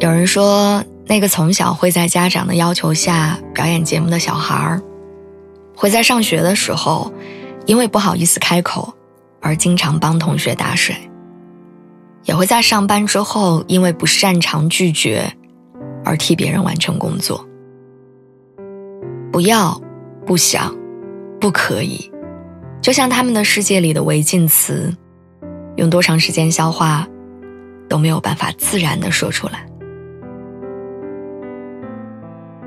有人说，那个从小会在家长的要求下表演节目的小孩儿，会在上学的时候，因为不好意思开口，而经常帮同学打水；也会在上班之后，因为不擅长拒绝，而替别人完成工作。不要，不想，不可以，就像他们的世界里的违禁词，用多长时间消化，都没有办法自然的说出来。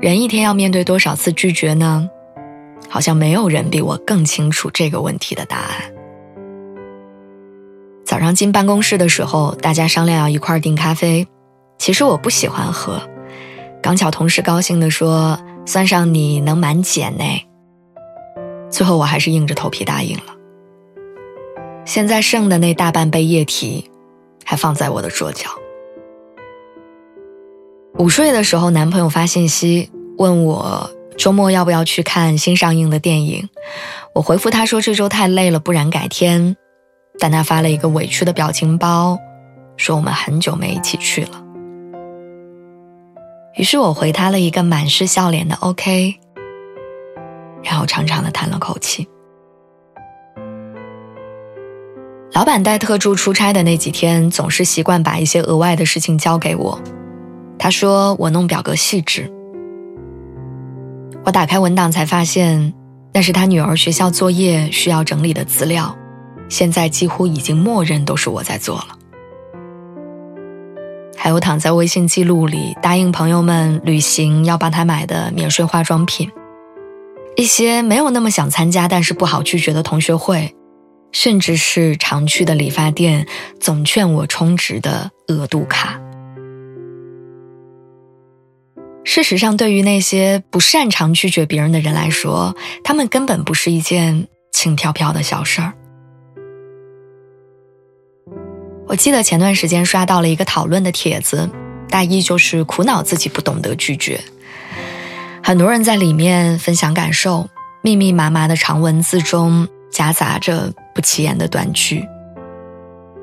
人一天要面对多少次拒绝呢？好像没有人比我更清楚这个问题的答案。早上进办公室的时候，大家商量要一块儿订咖啡，其实我不喜欢喝，刚巧同事高兴地说：“算上你能满减呢。”最后我还是硬着头皮答应了。现在剩的那大半杯液体，还放在我的桌角。午睡的时候，男朋友发信息问我周末要不要去看新上映的电影。我回复他说这周太累了，不然改天。但他发了一个委屈的表情包，说我们很久没一起去了。于是我回他了一个满是笑脸的 OK，然后长长的叹了口气。老板带特助出差的那几天，总是习惯把一些额外的事情交给我。他说：“我弄表格细致。”我打开文档才发现，那是他女儿学校作业需要整理的资料，现在几乎已经默认都是我在做了。还有躺在微信记录里答应朋友们旅行要帮他买的免税化妆品，一些没有那么想参加但是不好拒绝的同学会，甚至是常去的理发店总劝我充值的额度卡。事实上，对于那些不擅长拒绝别人的人来说，他们根本不是一件轻飘飘的小事儿。我记得前段时间刷到了一个讨论的帖子，大意就是苦恼自己不懂得拒绝。很多人在里面分享感受，密密麻麻的长文字中夹杂着不起眼的短句，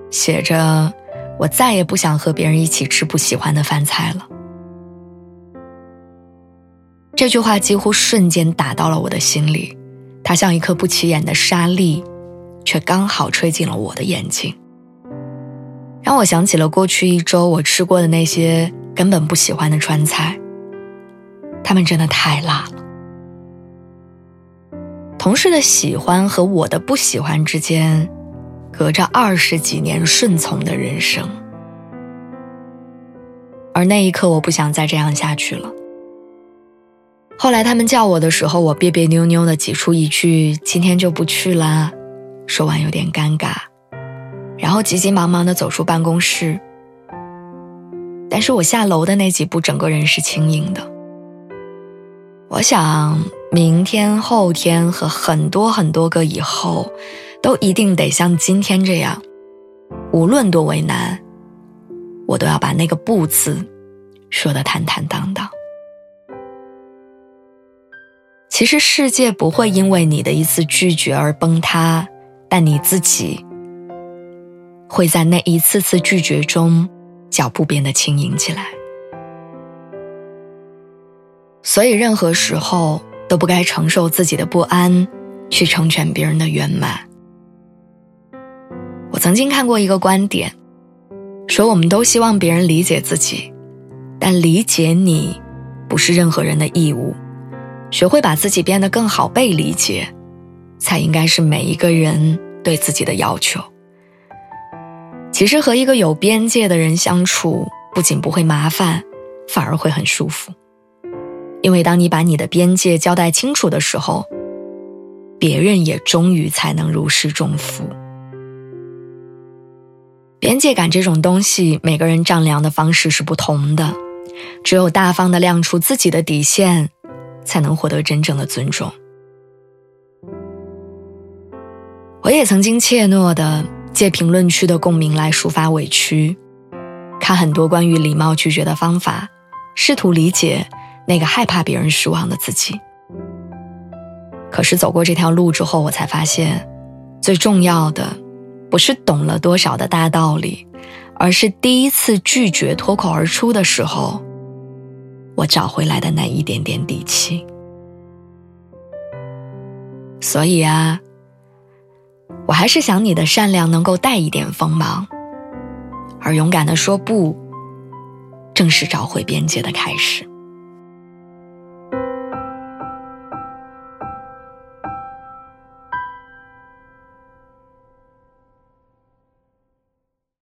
写着：“我再也不想和别人一起吃不喜欢的饭菜了。”这句话几乎瞬间打到了我的心里，它像一颗不起眼的沙粒，却刚好吹进了我的眼睛，让我想起了过去一周我吃过的那些根本不喜欢的川菜，他们真的太辣了。同事的喜欢和我的不喜欢之间，隔着二十几年顺从的人生，而那一刻，我不想再这样下去了。后来他们叫我的时候，我别别扭扭的挤出一句“今天就不去啦”，说完有点尴尬，然后急急忙忙的走出办公室。但是我下楼的那几步，整个人是轻盈的。我想，明天、后天和很多很多个以后，都一定得像今天这样，无论多为难，我都要把那个“不”字说的坦坦荡荡。其实世界不会因为你的一次拒绝而崩塌，但你自己会在那一次次拒绝中，脚步变得轻盈起来。所以任何时候都不该承受自己的不安，去成全别人的圆满。我曾经看过一个观点，说我们都希望别人理解自己，但理解你，不是任何人的义务。学会把自己变得更好被理解，才应该是每一个人对自己的要求。其实和一个有边界的人相处，不仅不会麻烦，反而会很舒服。因为当你把你的边界交代清楚的时候，别人也终于才能如释重负。边界感这种东西，每个人丈量的方式是不同的。只有大方的亮出自己的底线，才能获得真正的尊重。我也曾经怯懦的借评论区的共鸣来抒发委屈，看很多关于礼貌拒绝的方法，试图理解那个害怕别人失望的自己。可是走过这条路之后，我才发现，最重要的。不是懂了多少的大道理，而是第一次拒绝脱口而出的时候，我找回来的那一点点底气。所以啊，我还是想你的善良能够带一点锋芒，而勇敢的说不，正是找回边界的开始。